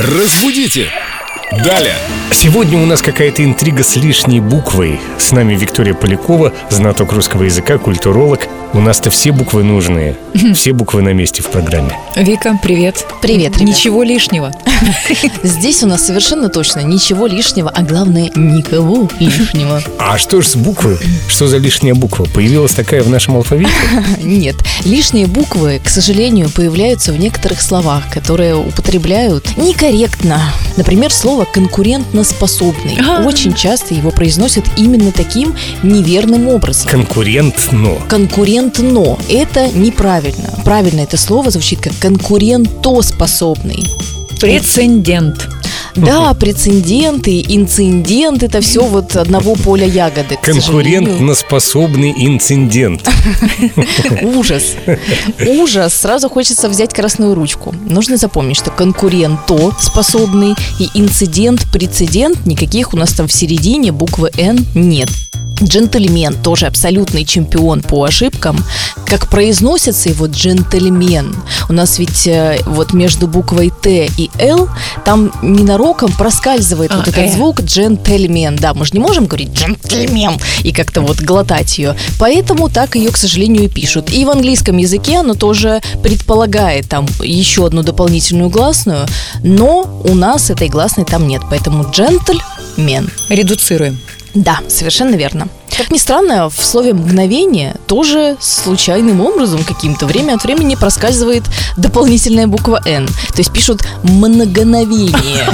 Разбудите! Далее! Сегодня у нас какая-то интрига с лишней буквой. С нами Виктория Полякова, знаток русского языка, культуролог. У нас-то все буквы нужные. Все буквы на месте в программе. Вика, привет. Привет, ребят. Ничего лишнего. Здесь у нас совершенно точно ничего лишнего, а главное, никого лишнего. А что ж с буквы? Что за лишняя буква? Появилась такая в нашем алфавите? Нет, лишние буквы, к сожалению, появляются в некоторых словах, которые употребляют некорректно. Например, слово «конкурентноспособный». А. Очень часто его произносят именно таким неверным образом. Конкурент, но. Конкурентно. Это неправильно. Правильно это слово звучит как конкурентоспособный. Прецедент. Да, прецеденты, инцидент это все вот одного поля ягоды. Конкурентноспособный инцидент. Ужас. Ужас. Сразу хочется взять красную ручку. Нужно запомнить, что конкуренто способный и инцидент, прецедент, никаких у нас там в середине буквы Н нет. Джентльмен тоже абсолютный чемпион по ошибкам. Как произносится его джентльмен? У нас ведь э, вот между буквой Т и Л там ненароком проскальзывает А, вот этот э. звук джентльмен. Да, мы же не можем говорить джентльмен и как-то вот глотать ее. Поэтому так ее, к сожалению, и пишут. И в английском языке оно тоже предполагает там еще одну дополнительную гласную, но у нас этой гласной там нет. Поэтому джентльмен. Редуцируем. Да, совершенно верно. Как ни странно, в слове «мгновение» тоже случайным образом каким-то время от времени проскальзывает дополнительная буква «Н». То есть пишут «многоновение».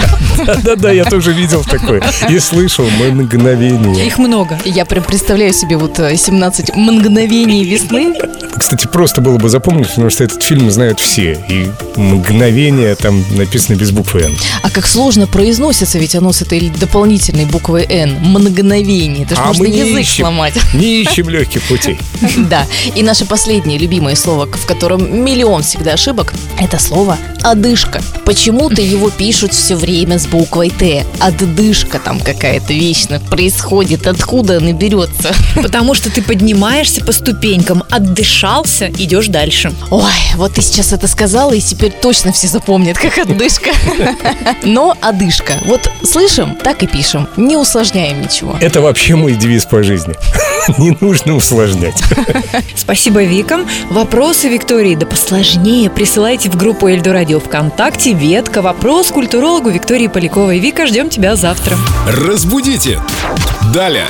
Да-да-да, я тоже видел такое. И слышал мгновение. Их много. Я прям представляю себе вот э, 17 мгновений весны. Кстати, просто было бы запомнить, потому что этот фильм знают все. И мгновение там написано без буквы «Н». А как сложно произносится ведь оно с этой дополнительной буквой «Н». Мгновение. Это же А можно мы не язык ищем. сломать. Не ищем легких путей. Да. И наше последнее любимое слово, в котором миллион всегда ошибок, это слово «одышка». Почему-то его пишут все время с буквой «Т». Отдышка там какая-то вечно происходит. Откуда она берется? Потому что ты поднимаешься по ступенькам, отдышался, идешь дальше. Ой, вот ты сейчас это сказала, и теперь точно все запомнят, как отдышка. Но одышка. Вот слышим, так и пишем. Не усложняем ничего. Это вообще мой девиз по жизни. Не нужно усложнять. Спасибо, Викам. Вопросы Виктории, да посложнее, присылайте в группу Эльду Радио ВКонтакте, ветка, вопрос культурологу Виктории Поляковой. Вика, ждем тебя завтра. Разбудите! Далее!